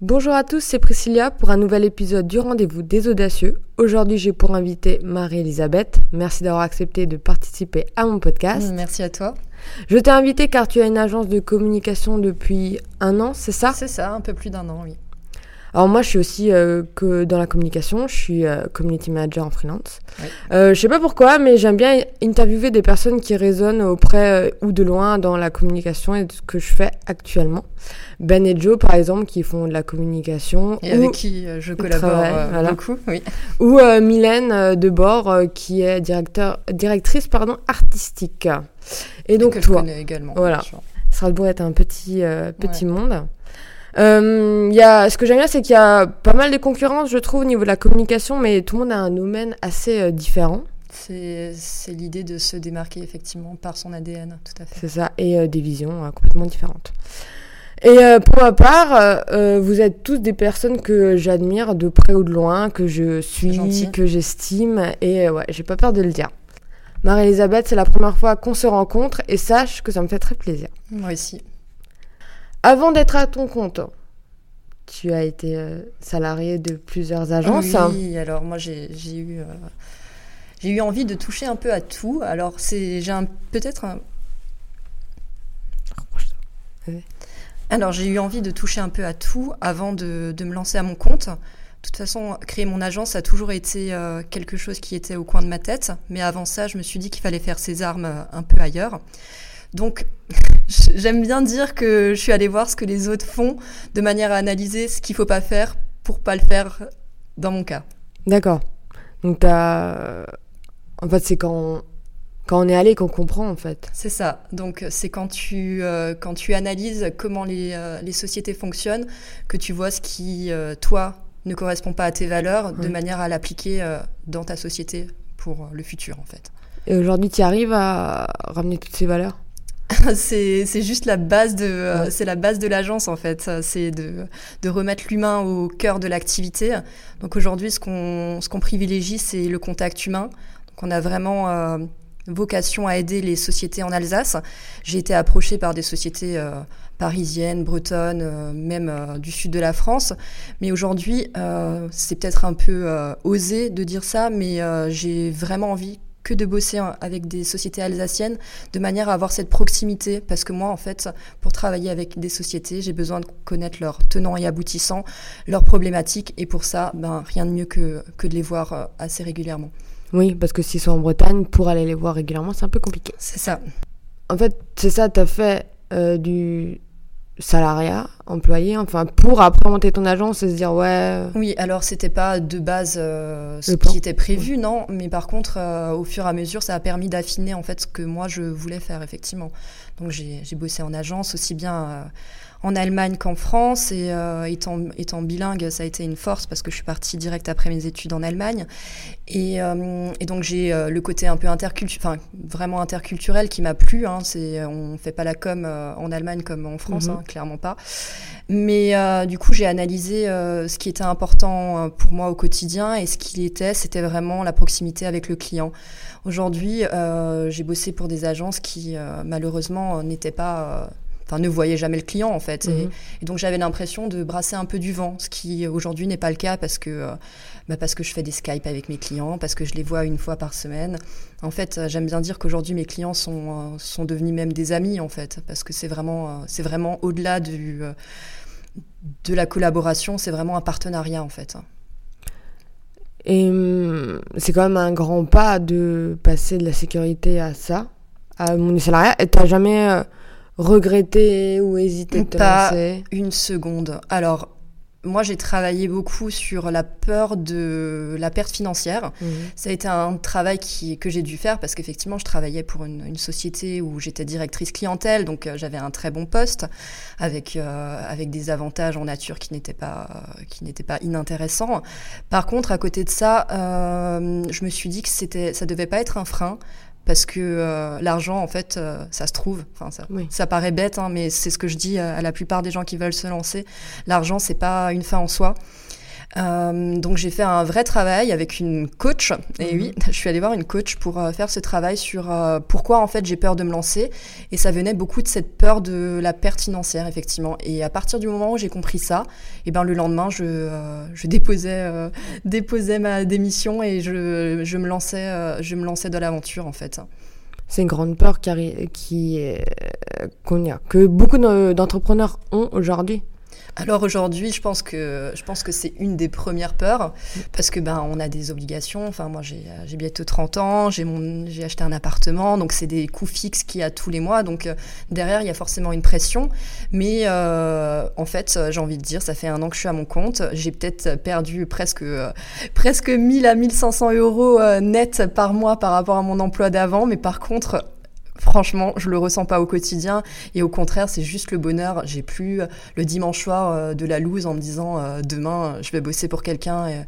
Bonjour à tous, c'est Priscilla pour un nouvel épisode du rendez-vous des audacieux. Aujourd'hui, j'ai pour inviter Marie-Elisabeth. Merci d'avoir accepté de participer à mon podcast. Merci à toi. Je t'ai invité car tu as une agence de communication depuis un an, c'est ça? C'est ça, un peu plus d'un an, oui. Alors moi, je suis aussi euh, que dans la communication, je suis euh, community manager en freelance. Euh, je sais pas pourquoi, mais j'aime bien interviewer des personnes qui résonnent auprès ou de loin dans la communication et de ce que je fais actuellement. Ben et Joe, par exemple, qui font de la communication. Et avec qui je collabore beaucoup, oui. Ou Mylène Debord, qui est directeur, directrice pardon, artistique. Et donc que toi, je connais également. Voilà. Strasbourg est un petit, petit monde. Euh, y a, ce que j'aime bien, c'est qu'il y a pas mal de concurrence, je trouve, au niveau de la communication, mais tout le monde a un domaine assez euh, différent. C'est l'idée de se démarquer effectivement par son ADN, tout à fait. C'est ça, et euh, des visions euh, complètement différentes. Et pour ma part, vous êtes tous des personnes que j'admire de près ou de loin, que je suis, que j'estime, et ouais, j'ai pas peur de le dire. Marie-Elisabeth, c'est la première fois qu'on se rencontre, et sache que ça me fait très plaisir. Moi aussi. Avant d'être à ton compte, tu as été euh, salarié de plusieurs agences. Oui, alors moi j'ai eu, euh, j'ai eu envie de toucher un peu à tout. Alors j'ai peut-être un... Alors j'ai eu envie de toucher un peu à tout avant de, de, me lancer à mon compte. De toute façon, créer mon agence a toujours été euh, quelque chose qui était au coin de ma tête. Mais avant ça, je me suis dit qu'il fallait faire ses armes un peu ailleurs. Donc, j'aime bien dire que je suis allée voir ce que les autres font de manière à analyser ce qu'il faut pas faire pour pas le faire dans mon cas. D'accord. Donc, as... en fait, c'est quand quand on est allé qu'on comprend en fait. C'est ça. Donc c'est quand tu euh, quand tu analyses comment les, euh, les, sociétés fonctionnent que tu vois ce qui euh, toi ne correspond pas à tes valeurs de manière à l'appliquer dans ta société pour le futur en fait. Et aujourd'hui, tu arrives à ramener toutes ces valeurs? c'est juste la base de euh, c'est la base de l'agence en fait. C'est de, de remettre l'humain au cœur de l'activité. Donc aujourd'hui ce qu'on ce qu'on privilégie c'est le contact humain. Donc on a vraiment euh, vocation à aider les sociétés en Alsace. J'ai été approchée par des sociétés euh, parisiennes bretonnes même du sud de la France. Mais aujourd'hui c'est peut-être un peu osé de dire ça mais j'ai vraiment envie que de bosser avec des sociétés alsaciennes de manière à avoir cette proximité. Parce que moi, en fait, pour travailler avec des sociétés, j'ai besoin de connaître leurs tenants et aboutissants, leurs problématiques. Et pour ça, ben, rien de mieux que, que de les voir euh, assez régulièrement. Oui, parce que s'ils sont en Bretagne, pour aller les voir régulièrement, c'est un peu compliqué. C'est ça. En fait, c'est ça, tu as fait euh, du salariat, employé, enfin pour après monter ton agence et se dire ouais. Oui, alors c'était pas de base euh, ce qui était prévu, non, mais par contre euh, au fur et à mesure ça a permis d'affiner en fait ce que moi je voulais faire effectivement. Donc j'ai bossé en agence aussi bien euh, en Allemagne qu'en France. Et euh, étant, étant bilingue, ça a été une force parce que je suis partie direct après mes études en Allemagne. Et, euh, et donc j'ai euh, le côté un peu interculturel, enfin vraiment interculturel qui m'a plu. Hein. C'est, on fait pas la com en Allemagne comme en France, mhm. hein, clairement pas. Mais du coup, j'ai analysé ce qui était important pour moi au quotidien et ce qu'il était, c'était vraiment la proximité avec le client. Aujourd'hui, j'ai bossé pour des agences qui malheureusement n'étaient pas enfin ne voyait jamais le client en fait. Mhm. Et, donc j'avais l'impression de brasser un peu du vent, ce qui aujourd'hui n'est pas le cas parce que euh, bah, parce que je fais des Skype avec mes clients, parce que je les vois une fois par semaine. En fait, euh, j'aime bien dire qu'aujourd'hui mes clients sont euh, sont devenus même des amis en fait, parce que c'est vraiment c'est vraiment au-delà du de la collaboration, c'est vraiment un partenariat en fait. Et hum, c'est quand même un grand pas de passer de la sécurité à ça, à mon salariat. Et t'as jamais regretter ou hésiter de te Pas une seconde. Alors, moi, j'ai travaillé beaucoup sur la peur de la perte financière. Mhm. Ça a été un travail qui, que j'ai dû faire parce qu'effectivement, je travaillais pour une, société où j'étais directrice clientèle, donc euh, j'avais un très bon poste avec euh, avec des avantages en nature qui n'étaient pas qui n'étaient pas inintéressants. Par contre, à côté de ça, euh, je me suis dit que c'était ça devait pas être un frein parce que euh, l'argent, en fait, euh, ça se trouve. Enfin, ça, ça paraît bête, hein, mais c'est ce que je dis à, la plupart des gens qui veulent se lancer. L'argent, c'est pas une fin en soi. Euh, donc j'ai fait un vrai travail avec une coach. Et oui, mhm. je suis allée voir une coach pour euh, faire ce travail sur euh, pourquoi en fait j'ai peur de me lancer. Et ça venait beaucoup de cette peur de la perte financière effectivement. Et à partir du moment où j'ai compris ça, et eh ben le lendemain je, je déposais, déposais ma démission et je, je me lançais, je me lançais dans l'aventure en fait. C'est une grande peur qui, qui que beaucoup d'entrepreneurs ont aujourd'hui. Alors aujourd'hui, je pense que je pense que c'est une des premières peurs parce que ben on a des obligations. Enfin moi j'ai j'ai bientôt 30 ans, j'ai mon j'ai acheté un appartement, donc c'est des coûts fixes qu'il y a tous les mois. Donc euh, derrière il y a forcément une pression. Mais euh, en fait j'ai envie de dire, ça fait un an que je suis à mon compte, j'ai peut-être perdu presque euh, presque 1000 à 1500 euros net par mois par rapport à mon emploi d'avant. Mais par contre Franchement, je le ressens pas au quotidien et au contraire, c'est juste le bonheur. J'ai plus euh, le dimanche soir euh, de la loose en me disant euh, demain je vais bosser pour quelqu'un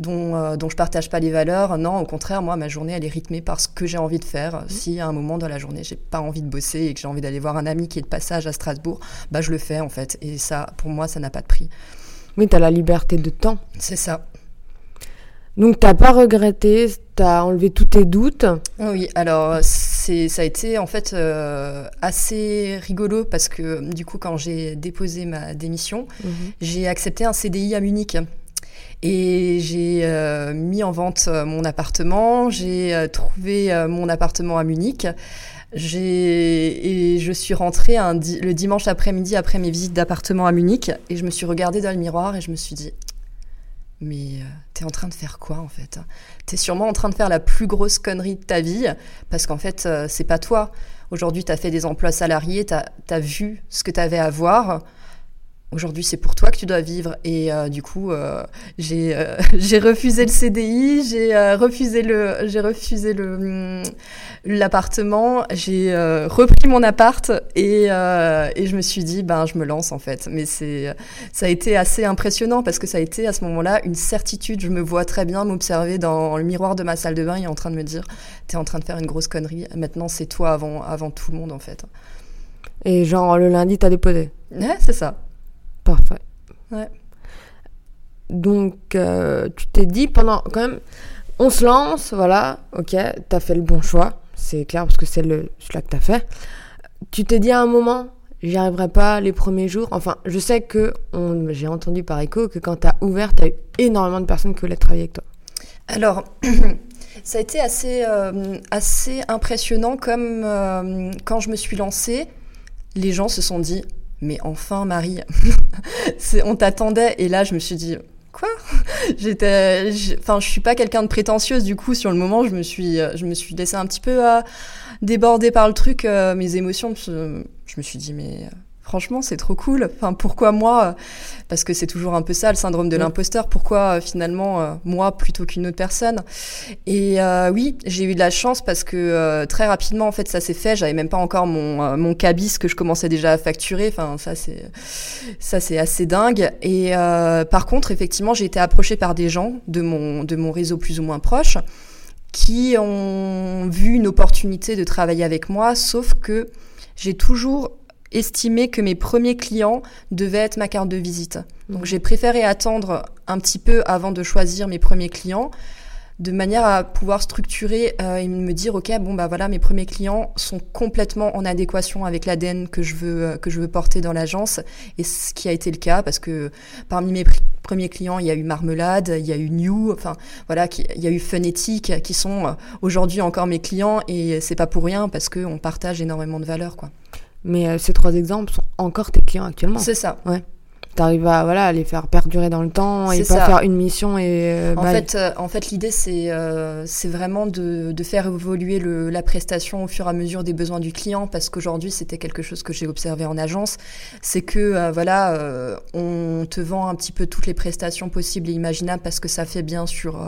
dont dont je partage pas les valeurs. Non, au contraire, moi ma journée elle est rythmée par ce que j'ai envie de faire. Mmh. Si à un moment dans la journée j'ai pas envie de bosser et que j'ai envie d'aller voir un ami qui est de passage à Strasbourg, bah je le fais en fait. Et ça, pour moi, ça n'a pas de prix. Oui, tu as la liberté de temps. C'est ça. Donc t'as pas regretté, t'as enlevé tous tes doutes. Oui, alors c'est ça a été en fait euh, assez rigolo parce que du coup quand j'ai déposé ma démission, mhm. j'ai accepté un CDI à Munich. Et j'ai euh, mis en vente euh, mon appartement, j'ai trouvé mon appartement à Munich. J'ai et je suis rentrée un le dimanche après-midi après mes visites d'appartement à Munich et je me suis regardée dans le miroir et je me suis dit mais t'es en train de faire quoi en fait? T'es sûrement en train de faire la plus grosse connerie de ta vie parce qu'en fait euh, c'est pas toi. Aujourd'hui t'as fait des emplois salariés, t'as as vu ce que t'avais à voir aujourd'hui c'est pour toi que tu dois vivre. Et euh, du coup euh, j'ai euh, j'ai refusé le CDI j'ai refusé le j'ai refusé le hum, l'appartement j'ai repris mon appart et et je me suis dit ben je me lance en fait. Mais c'est ça a été assez impressionnant parce que ça a été à ce moment-là une certitude. Je me vois très bien m'observer dans le miroir de ma salle de bain et en train de me dire t'es en train de faire une grosse connerie. Maintenant c'est toi avant avant tout le monde en fait. Et genre le lundi t'as déposé. Ouais c'est ça Parfait. Ouais. Donc, euh, tu t'es dit pendant quand même, on se lance, voilà, ok, t'as fait le bon choix, c'est clair parce que c'est le celui que t'as fait. Tu t'es dit à un moment, j'y arriverai pas les premiers jours. Enfin, je sais que j'ai entendu par écho que quand t'as ouvert, t'as eu énormément de personnes qui voulaient travailler avec toi. Alors. Ça a été assez, euh, assez impressionnant comme euh, quand je me suis lancée, les gens se sont dit mais enfin Marie, on t'attendait. Et là je me suis dit quoi? J'étais, enfin je suis pas quelqu'un de prétentieuse du coup sur le moment je me suis, je me suis laissée un petit peu à déborder par le truc, euh, mes émotions, je me suis dit mais franchement, c'est trop cool. Enfin, pourquoi moi Parce que c'est toujours un peu ça, le syndrome de l'imposteur. Pourquoi euh, finalement euh, moi plutôt qu'une autre personne? Et euh, oui, j'ai eu de la chance parce que très rapidement, en fait, ça s'est fait. J'avais même pas encore mon, mon cabis que je commençais déjà à facturer. Enfin, ça c'est ça c'est assez dingue. Et par contre, effectivement, j'ai été approchée par des gens de mon de mon réseau plus ou moins proche qui ont vu une opportunité de travailler avec moi, sauf que j'ai toujours estimé que mes premiers clients devaient être ma carte de visite. Donc j'ai préféré attendre un petit peu avant de choisir mes premiers clients de manière à pouvoir structurer euh, et me dire ok bon bah voilà mes premiers clients sont complètement en adéquation avec l'ADN que je veux euh, que je veux porter dans l'agence. Et ce qui a été le cas parce que parmi mes premiers clients il y a eu Marmelade il y a eu New enfin voilà il y a eu Phonetic qui sont euh, aujourd'hui encore mes clients. Et c'est pas pour rien parce que on partage énormément de valeurs quoi mais euh, ces trois exemples sont encore tes clients actuellement. C'est ça. Ouais t'arrives à voilà les faire perdurer dans le temps et pas faire une mission et euh, en, fait, euh, en fait l'idée c'est euh, c'est vraiment de, de, faire évoluer le, la prestation au fur et à mesure des besoins du client parce qu'aujourd'hui c'était quelque chose que j'ai observé en agence. C'est que voilà on te vend un petit peu toutes les prestations possibles et imaginables parce que ça fait bien sur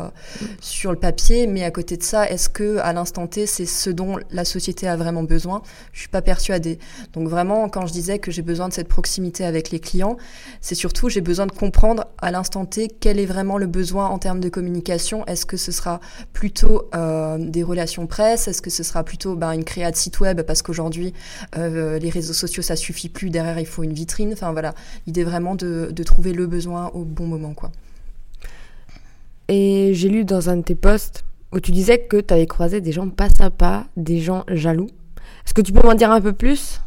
sur le papier. Mais à côté de ça est-ce que à l'instant T c'est ce dont la société a vraiment besoin? Je suis pas persuadée. Donc vraiment quand je disais que j'ai besoin de cette proximité avec les clients c'est surtout j'ai besoin de comprendre à l'instant T quel est vraiment le besoin en termes de communication. Est-ce que ce sera plutôt euh, des relations presse? Est-ce que ce sera plutôt ben, une créa de site web? Parce qu'aujourd'hui euh, les réseaux sociaux ça suffit plus. Derrière il faut une vitrine. Enfin voilà, l'idée vraiment de, trouver le besoin au bon moment quoi. et j'ai lu dans un de tes posts où tu disais que tu avais croisé des gens pas sympas, des gens jaloux. Est-ce que tu peux m'en dire un peu plus?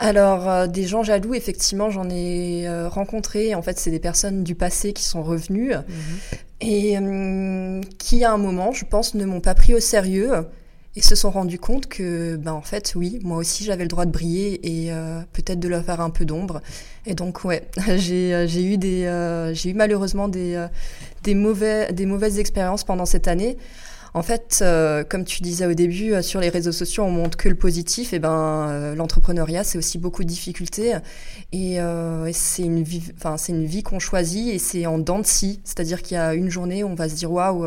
Alors, euh, des gens jaloux, effectivement, j'en ai euh, rencontré. En fait, c'est des personnes du passé qui sont revenues mhm. et hum, qui, à un moment, je pense, ne m'ont pas pris au sérieux et se sont rendus compte que, ben, en fait, oui, moi aussi, j'avais le droit de briller et euh, peut-être de leur faire un peu d'ombre. Et donc, ouais, j'ai eu des, j'ai eu malheureusement des, des mauvais, des mauvaises expériences pendant cette année. En fait, euh, comme tu disais au début, euh, sur les réseaux sociaux, on montre que le positif. Et ben, euh, l'entrepreneuriat, c'est aussi beaucoup de difficultés. Et, c'est une vie, enfin, c'est une vie qu'on choisit et c'est en dents de scie. C'est-à-dire qu'il y a une journée où on va se dire waouh,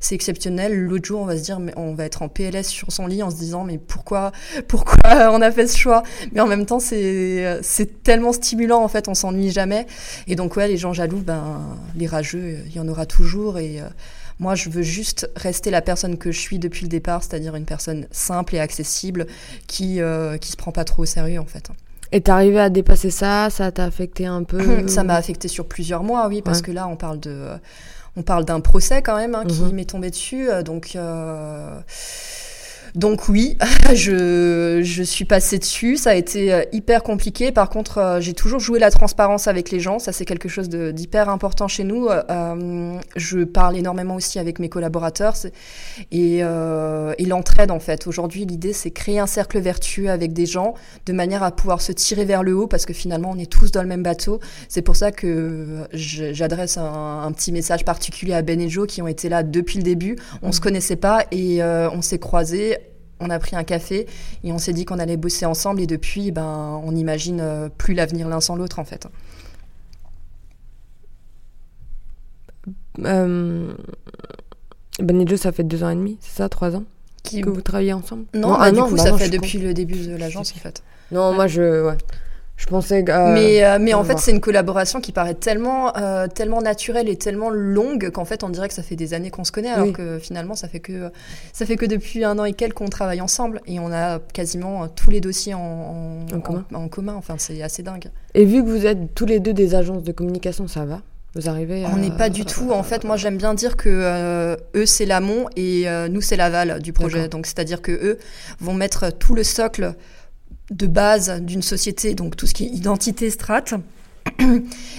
c'est exceptionnel. L'autre jour, on va se dire, mais on va être en PLS sur son lit en se disant, mais pourquoi, pourquoi on a fait ce choix? Mais en même temps, c'est, c'est tellement stimulant. En fait, on s'ennuie jamais. Et donc, ouais, les gens jaloux, ben, les rageux, il y en aura toujours. Et moi, je veux juste rester la personne que je suis depuis le départ, c'est-à-dire une personne simple et accessible qui euh, qui se prend pas trop au sérieux en fait. Et t'es arrivé à dépasser ça? Ça t'a affecté un peu? Ça m'a affecté sur plusieurs mois, oui, parce que là, on parle de, on parle d'un procès quand même hein, qui mhm. m'est tombé dessus, euh, donc. Euh, donc oui, je, je suis passée dessus. Ça a été euh, hyper compliqué. Par contre, euh, j'ai toujours joué la transparence avec les gens. Ça, c'est quelque chose d'hyper important chez nous. Euh, je parle énormément aussi avec mes collaborateurs et, et l'entraide en fait. Aujourd'hui, l'idée, c'est créer un cercle vertueux avec des gens de manière à pouvoir se tirer vers le haut parce que finalement, on est tous dans le même bateau. C'est pour ça que j'adresse un, petit message particulier à Ben et Joe qui ont été là depuis le début. On se connaissait pas et on s'est croisés on a pris un café et on s'est dit qu'on allait bosser ensemble et depuis, ben, on n'imagine euh, plus l'avenir l'un sans l'autre en fait. Euh, ben et Joe, ça fait deux ans et demi, c'est ça, trois ans que vous travaillez ensemble? Non, bah, du coup, bah ça fait depuis le début de l'agence en fait. Non, moi je. Je pensais que, euh, mais euh, mais en fait c'est une collaboration qui paraît tellement euh, tellement naturelle et tellement longue qu'en fait on dirait que ça fait des années qu'on se connaît alors que finalement ça fait que ça fait que depuis un an et quelques qu'on travaille ensemble et on a quasiment tous les dossiers en, en, commun. Enfin c'est assez dingue. Et vu que vous êtes tous les deux des agences de communication, ça va? Vous arrivez On n'est pas du tout. En fait, moi, j'aime bien dire que eux, c'est l'amont et nous, c'est l'aval du projet. Donc, c'est-à-dire que eux vont mettre tout le socle de base d'une société, donc tout ce qui est identité, strat.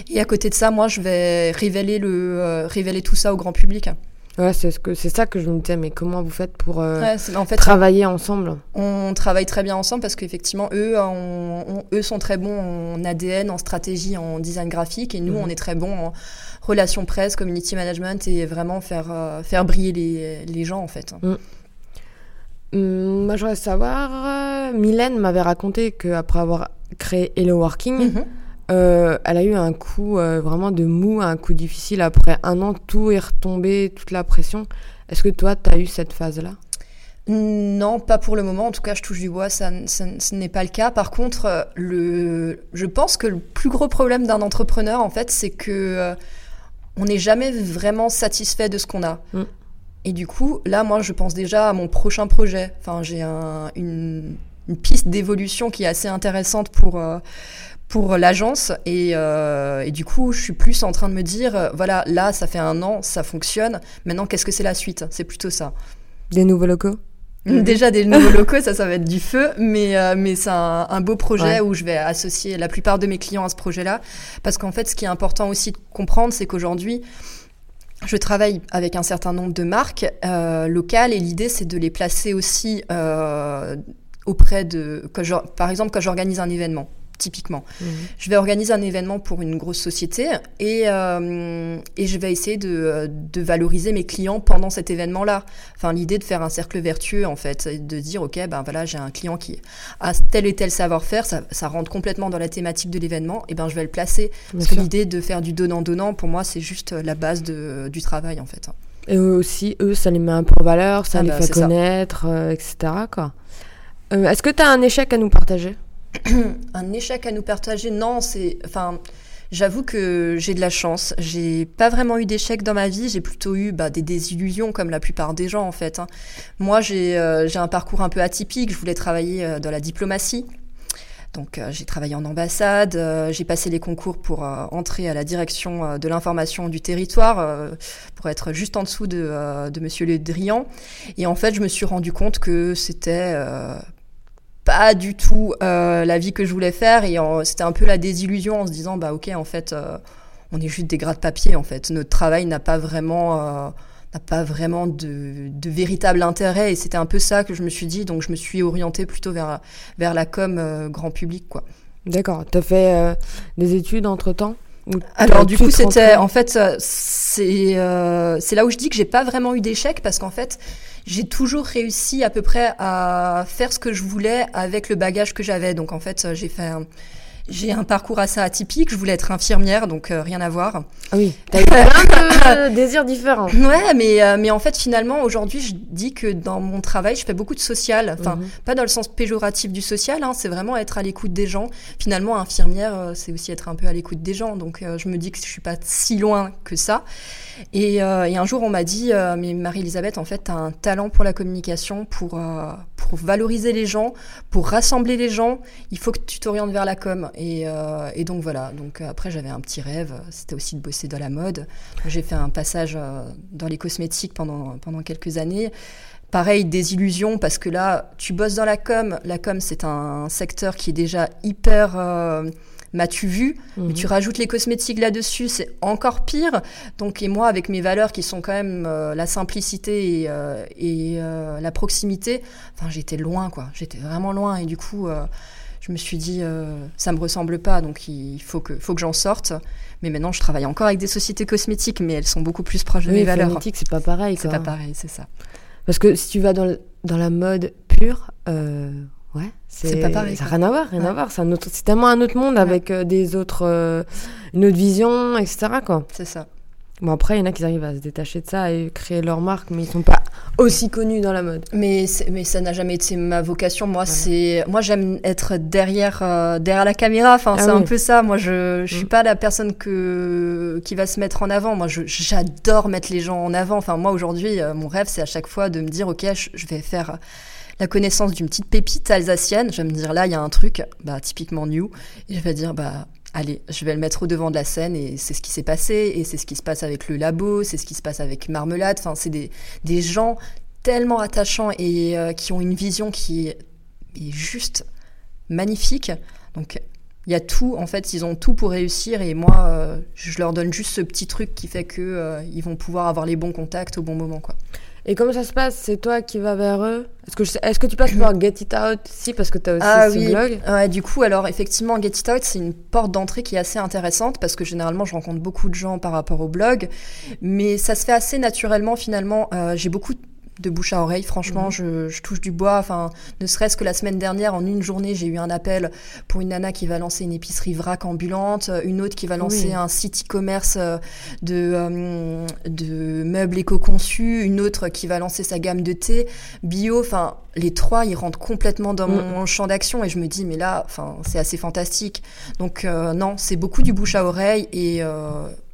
Et à côté de ça, moi, je vais révéler, le, euh, révéler tout ça au grand public. Ouais, c'est ce que c'est ça que je me disais. Mais comment vous faites pour euh, en fait, travailler ensemble? On travaille très bien ensemble parce qu'effectivement, eux, eux sont très bons en ADN, en stratégie, en design graphique, et nous, mhm. on est très bons en relations presse, community management et vraiment faire euh, faire briller les, les, gens en fait. Mm. Hum, moi, je voudrais savoir. Euh, Mylène m'avait raconté qu'après avoir créé Hello Working, mhm. euh, elle a eu un coup euh, vraiment de mou, un coup difficile. Après un an, tout est retombé, toute la pression. Est-ce que toi, tu as eu cette phase-là? Non, pas pour le moment. En tout cas, je touche du bois, ça, ce n'est pas le cas. Par contre, le, je pense que le plus gros problème d'un entrepreneur, en fait, c'est que on n'est jamais vraiment satisfait de ce qu'on a. Mm. Et du coup, là, moi, je pense déjà à mon prochain projet. Enfin, j'ai une, piste d'évolution qui est assez intéressante pour, euh, pour l'agence. Et, euh, et, du coup, je suis plus en train de me dire, euh, voilà, là, ça fait un an, ça fonctionne. Maintenant, qu'est-ce que c'est la suite? C'est plutôt ça. Des nouveaux locaux? Déjà des nouveaux locaux, ça, ça va être du feu, mais, mais c'est un, beau projet où je vais associer la plupart de mes clients à ce projet-là. Parce qu'en fait, ce qui est important aussi de comprendre, c'est qu'aujourd'hui, je travaille avec un certain nombre de marques euh, locales et l'idée c'est de les placer aussi euh, auprès de, par exemple quand j'organise un événement typiquement. Mhm. Je vais organiser un événement pour une grosse société et, euh, et je vais essayer de, de, valoriser mes clients pendant cet événement-là. Enfin, l'idée de faire un cercle vertueux, en fait, de dire, OK, ben voilà, j'ai un client qui a tel et tel savoir-faire, ça, ça rentre complètement dans la thématique de l'événement, et ben je vais le placer. Parce que l'idée de faire du donnant-donnant, pour moi, c'est juste la base de, du travail, en fait. Et aussi, eux, ça les met un peu en valeur, ça ah les bah, fait connaître, euh, etc. Quoi. Euh, Est-ce que tu as un échec à nous partager? un échec à nous partager Non, c'est. Enfin. J'avoue que j'ai de la chance. J'ai pas vraiment eu d'échecs dans ma vie. J'ai plutôt eu bah, des désillusions comme la plupart des gens en fait. Hein. Moi, j'ai euh, j'ai un parcours un peu atypique. Je voulais travailler euh, dans la diplomatie. Donc j'ai travaillé en ambassade, j'ai passé les concours pour entrer à la direction de l'information du territoire, pour être juste en dessous de, de Monsieur Le Drian. Et en fait, je me suis rendu compte que c'était du tout la vie que je voulais faire et c'était un peu la désillusion en se disant bah ok en fait on est juste des gras de papier en fait. Notre travail n'a pas vraiment euh, n'a pas vraiment de, de, véritable intérêt et c'était un peu ça que je me suis dit donc je me suis orientée plutôt vers vers la com euh, grand public quoi. D'accord. Tu as fait euh, des études entre temps alors du coup c'était en fait c'est c'est là où je dis que j'ai pas vraiment eu d'échec parce qu'en fait j'ai toujours réussi à peu près à faire ce que je voulais avec le bagage que j'avais. Donc en fait j'ai fait j'ai un parcours assez atypique. Je voulais être infirmière, donc euh, rien à voir. Ah oui, t'as eu plein de désirs différents. Ouais, mais, euh, mais en fait, finalement, aujourd'hui, je dis que dans mon travail, je fais beaucoup de social. Enfin, mhm. pas dans le sens péjoratif du social, hein, c'est vraiment être à l'écoute des gens. Finalement, infirmière, euh, c'est aussi être un peu à l'écoute des gens. Donc, je me dis que je suis pas si loin que ça. Et, et un jour, on m'a dit, mais Marie-Elisabeth, en fait, tu as un talent pour la communication, pour, pour valoriser les gens, pour rassembler les gens. Il faut que tu t'orientes vers la com. Euh, et, donc voilà, donc euh, après j'avais un petit rêve, c'était aussi de bosser dans la mode. J'ai fait un passage euh, dans les cosmétiques pendant, pendant quelques années. Pareil, des illusions, parce que là, tu bosses dans la com. La com, c'est un secteur qui est déjà hyper... m'as-tu vu? Mais mhm. tu rajoutes les cosmétiques là-dessus, c'est encore pire. Donc, et moi, avec mes valeurs qui sont quand même la simplicité et, et la proximité, enfin, j'étais loin, quoi. J'étais vraiment loin. Et du coup, je me suis dit, euh, ça me ressemble pas, donc il faut que, faut que j'en sorte. Mais maintenant, je travaille encore avec des sociétés cosmétiques, mais elles sont beaucoup plus proches de mes valeurs. Cosmétique, c'est pas pareil. C'est pas pareil, c'est ça. Parce que si tu vas dans, dans la mode pure, euh, ouais, c'est pas pareil. Ça n'a rien à voir, rien à voir. C'est tellement un autre monde avec euh, des autres, euh, une autre vision, etc. Quoi. C'est ça. Bon, après, il y en a qui arrivent à se détacher de ça et créer leur marque, mais ils sont pas aussi connus dans la mode. Mais, mais ça n'a jamais été ma vocation. Moi, c'est, moi, j'aime être derrière, euh, derrière la caméra. Enfin, ah c'est un peu ça. Moi, je, je suis mm. pas la personne que, qui va se mettre en avant. Moi, j'adore mettre les gens en avant. Enfin, moi, aujourd'hui, euh, mon rêve, c'est à chaque fois de me dire, OK, je, vais faire la connaissance d'une petite pépite alsacienne. Je vais me dire, là, il y a un truc, bah, typiquement new. Et je vais dire, bah, allez, je vais le mettre au devant de la scène et c'est ce qui s'est passé et c'est ce qui se passe avec le labo, c'est ce qui se passe avec Marmelade. Enfin, c'est des, des gens tellement attachants et euh, qui ont une vision qui est, juste magnifique. Donc, il y a tout, en fait, ils ont tout pour réussir et moi, euh, je leur donne juste ce petit truc qui fait que euh, ils vont pouvoir avoir les bons contacts au bon moment, quoi. Et comment ça se passe? C'est toi qui vas vers eux? Est-ce que, est que tu passes par Get It Out? Si, parce que tu as aussi ah, ce oui. blog. Ouais, du coup, alors effectivement, Get It Out, c'est une porte d'entrée qui est assez intéressante parce que généralement, je rencontre beaucoup de gens par rapport au blog. Mais ça se fait assez naturellement finalement. Euh, j'ai beaucoup de bouche à oreille. Franchement, mhm. je, je, touche du bois. Enfin, ne serait-ce que la semaine dernière, en une journée, j'ai eu un appel pour une nana qui va lancer une épicerie vrac ambulante, une autre qui va lancer un site e-commerce euh, de, euh, de meubles éco-conçus, une autre qui va lancer sa gamme de thé bio. Enfin, les trois, ils rentrent complètement dans mm. mon champ d'action et je me dis, mais là, enfin, c'est assez fantastique. Donc, euh, non, c'est beaucoup du bouche à oreille et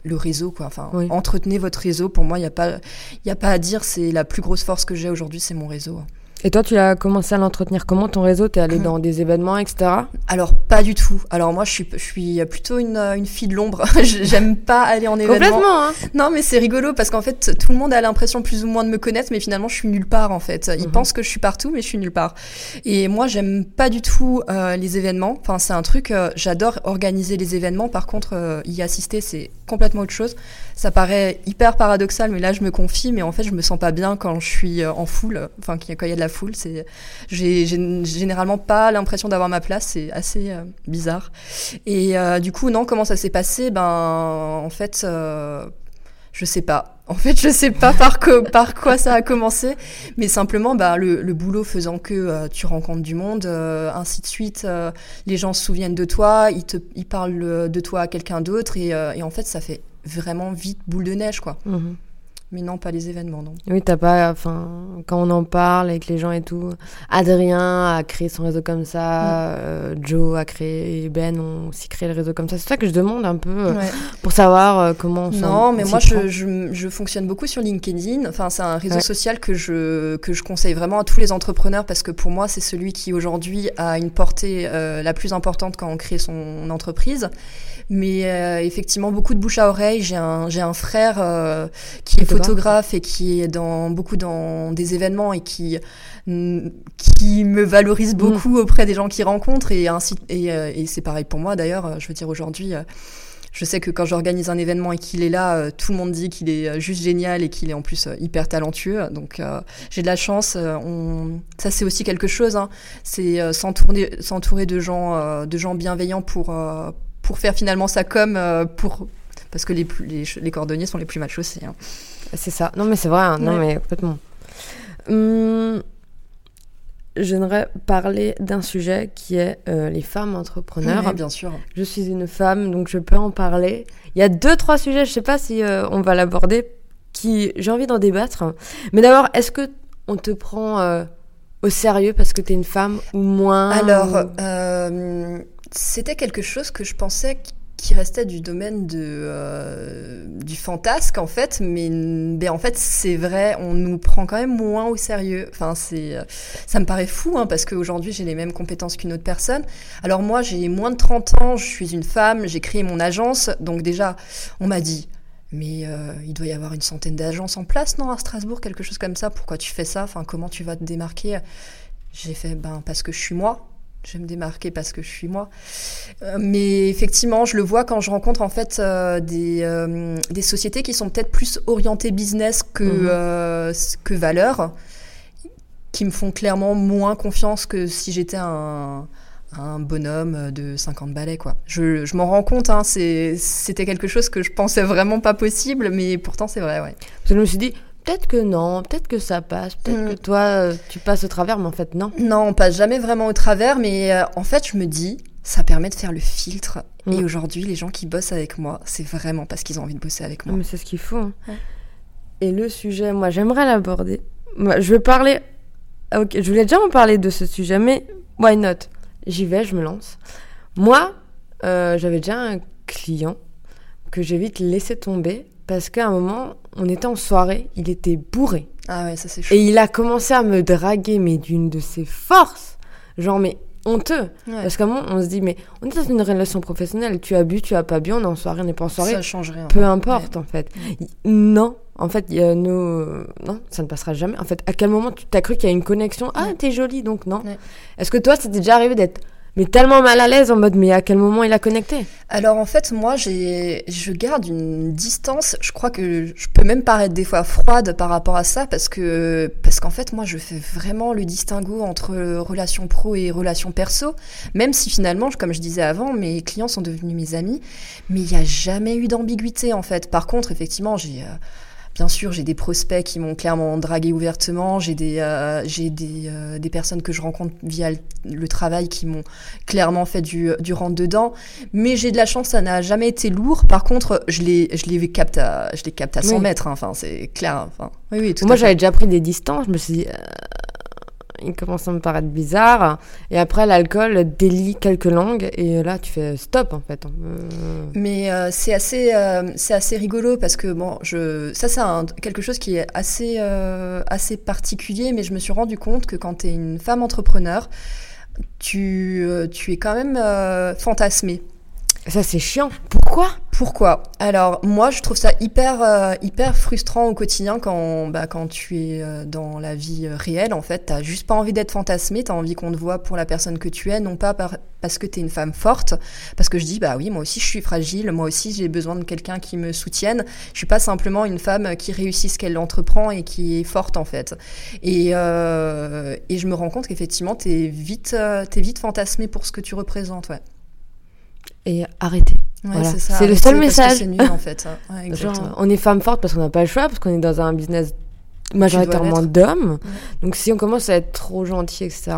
le réseau, quoi. Enfin, entretenez votre réseau. Pour moi, il n'y a pas, a pas à dire. C'est la plus grosse force que j'ai aujourd'hui, c'est mon réseau. Et toi, tu as commencé à l'entretenir comment ton réseau? T'es allé dans des événements, etc. Alors pas du tout. Alors moi, je suis, je suis plutôt une, une fille de l'ombre. J'aime pas aller en événement. Complètement. Hein. Non, mais c'est rigolo parce qu'en fait, tout le monde a l'impression plus ou moins de me connaître, mais finalement, je suis nulle part en fait. Ils mhm. pensent que je suis partout, mais je suis nulle part. Et moi, j'aime pas du tout euh, les événements. Enfin, c'est un truc. Euh, J'adore organiser les événements. Par contre, euh, y assister, c'est complètement autre chose. Ça paraît hyper paradoxal, mais là, je me confie. Mais en fait, je me sens pas bien quand je suis euh, en foule. Enfin, quand il y a de la foule, c'est, j'ai généralement pas l'impression d'avoir ma place. C'est assez euh, bizarre. Et euh, du coup, non, comment ça s'est passé? Ben, en fait, euh, je sais pas. En fait, je sais pas par, quoi ça a commencé, mais simplement, bah, le, boulot faisant que tu rencontres du monde, ainsi de suite, les gens se souviennent de toi, ils, parlent de toi à quelqu'un d'autre, et, en fait, ça fait vraiment vite boule de neige, quoi. Mhm. Mais non, pas les événements, non. Oui, t'as pas, enfin, quand on en parle avec les gens et tout, Adrien a créé son réseau comme ça, mm. euh, Joe a créé, Ben ont aussi créé le réseau comme ça. C'est ça que je demande un peu euh, pour savoir euh, comment. Non, mais moi, je, je, je, fonctionne beaucoup sur LinkedIn. Enfin, c'est un réseau social que je que je conseille vraiment à tous les entrepreneurs parce que pour moi, c'est celui qui aujourd'hui a une portée la plus importante quand on crée son entreprise. Mais effectivement, beaucoup de bouche à oreille. J'ai un, j'ai un frère qui est photographe et qui est dans beaucoup dans des événements et qui qui me valorise mm. beaucoup auprès des gens qu'il rencontre et ainsi et, euh, et c'est pareil pour moi d'ailleurs. Je veux dire aujourd'hui. Je sais que quand j'organise un événement et qu'il est là, tout le monde dit qu'il est juste génial et qu'il est en plus hyper talentueux. Donc j'ai de la chance. on... Ça c'est aussi quelque chose. Hein. C'est s'entourer, s'entourer de gens, de gens bienveillants pour pour faire finalement sa com euh, pour parce que les, les, les, cordonniers sont les plus mal chaussés. Hein. C'est ça. Non mais c'est vrai. Hein. Non mais complètement. Hum, J'aimerais parler d'un sujet qui est euh, les femmes entrepreneurs. bien sûr. Je suis une femme, donc je peux en parler. Il y a deux, trois sujets, je sais pas si euh, on va l'aborder, qui j'ai envie d'en débattre. Mais d'abord, est-ce que on te prend au sérieux parce que tu es une femme ou moins? Alors, c'était quelque chose que je pensais qui restait du domaine de, euh, du fantasque en fait, mais ben, en fait c'est vrai, on nous prend quand même moins au sérieux. Enfin c'est, ça me paraît fou hein, parce qu'aujourd'hui j'ai les mêmes compétences qu'une autre personne. Alors moi j'ai moins de 30 ans, je suis une femme, j'ai créé mon agence, donc déjà on m'a dit mais euh, il doit y avoir une centaine d'agences en place non à Strasbourg, quelque chose comme ça. Pourquoi tu fais ça? Enfin comment tu vas te démarquer? J'ai fait ben parce que je suis moi je vais me démarquer parce que je suis moi. Euh, mais effectivement, je le vois quand je rencontre en fait euh, des, euh, des, sociétés qui sont peut-être plus orientées business que, mhm. que valeur, qui me font clairement moins confiance que si j'étais un, un, bonhomme de 50 balais. Quoi. Je, je m'en rends compte, hein, c'était quelque chose que je pensais vraiment pas possible, mais pourtant c'est vrai. Ouais. Je me suis dit, peut-être que non, peut-être que ça passe, peut-être mm. que toi, euh, tu passes au travers, mais en fait, non. Non, on passe jamais vraiment au travers, mais euh, en fait, je me dis, ça permet de faire le filtre. Et mm. aujourd'hui, les gens qui bossent avec moi, c'est vraiment parce qu'ils ont envie de bosser avec moi. Mais c'est ce qu'il faut. Hein. Et le sujet, moi, j'aimerais l'aborder. Je vais parler. Ok, je voulais déjà en parler de ce sujet, mais why not? J'y vais, je me lance. Moi, euh, j'avais déjà un client que j'ai vite laissé tomber parce qu'à un moment, on était en soirée, il était bourré. Ah ouais, ça c'est chaud. Et il a commencé à me draguer, mais d'une de ses forces. Genre, mais honteux. Parce qu'à un moment, on se dit, mais on est dans une relation professionnelle. Tu as bu, tu as pas bu, on est en soirée, on n'est pas en soirée. Ça change rien. Peu importe, en fait. Non. En fait, il y a nos... non, ça ne passera jamais. En fait, à quel moment tu t'as cru qu'il y a une connexion? Ah, t'es jolie, donc non. Est-ce que toi, c'était déjà arrivé d'être mais tellement mal à l'aise en mode mais à quel moment il a connecté? Alors en fait moi j'ai je garde une distance, je crois que je peux même paraître des fois froide par rapport à ça parce que parce qu'en fait moi je fais vraiment le distinguo entre relation pro et relation perso, même si finalement comme je disais avant mes clients sont devenus mes amis, mais il n'y a jamais eu d'ambiguïté en fait. Par contre effectivement j'ai euh, Bien sûr, j'ai des prospects qui m'ont clairement dragué ouvertement. J'ai des, euh, j'ai des, euh, des, personnes que je rencontre via le, travail qui m'ont clairement fait du, du rentre dedans. Mais j'ai de la chance, ça n'a jamais été lourd. Par contre, je les, je les capte à, je les capte à 100 mètres. Hein. Enfin, c'est clair. Enfin, oui, oui, Moi, j'avais déjà pris des distances. Je me suis dit, euh, il commence à me paraître bizarre. Et après, l'alcool délie quelques langues. Et là, tu fais stop, en fait. Mais euh, c'est assez, euh, assez rigolo parce que, bon, je, ça, c'est quelque chose qui est assez, euh, assez particulier. Mais je me suis rendu compte que quand tu es une femme entrepreneur, tu, tu es quand même fantasmée. Ça, c'est chiant. Pourquoi? Pourquoi? Alors, moi, je trouve ça hyper, euh, hyper frustrant au quotidien quand, bah, quand tu es euh, dans la vie euh, réelle. En fait, t'as juste pas envie d'être fantasmé, t'as envie qu'on te voit pour la personne que tu es, non pas parce que t'es une femme forte, parce que je dis, bah oui, moi aussi, je suis fragile, moi aussi, j'ai besoin de quelqu'un qui me soutienne. Je suis pas simplement une femme qui réussit ce qu'elle entreprend et qui est forte, en fait. Et, et je me rends compte qu'effectivement, t'es vite, t'es vite fantasmé pour ce que tu représentes, ouais et arrêter. c'est le seul message. Nul, en fait. on est femme forte parce qu'on n'a pas le choix, parce qu'on est dans un business majoritairement d'hommes. Donc si on commence à être trop gentil, etc.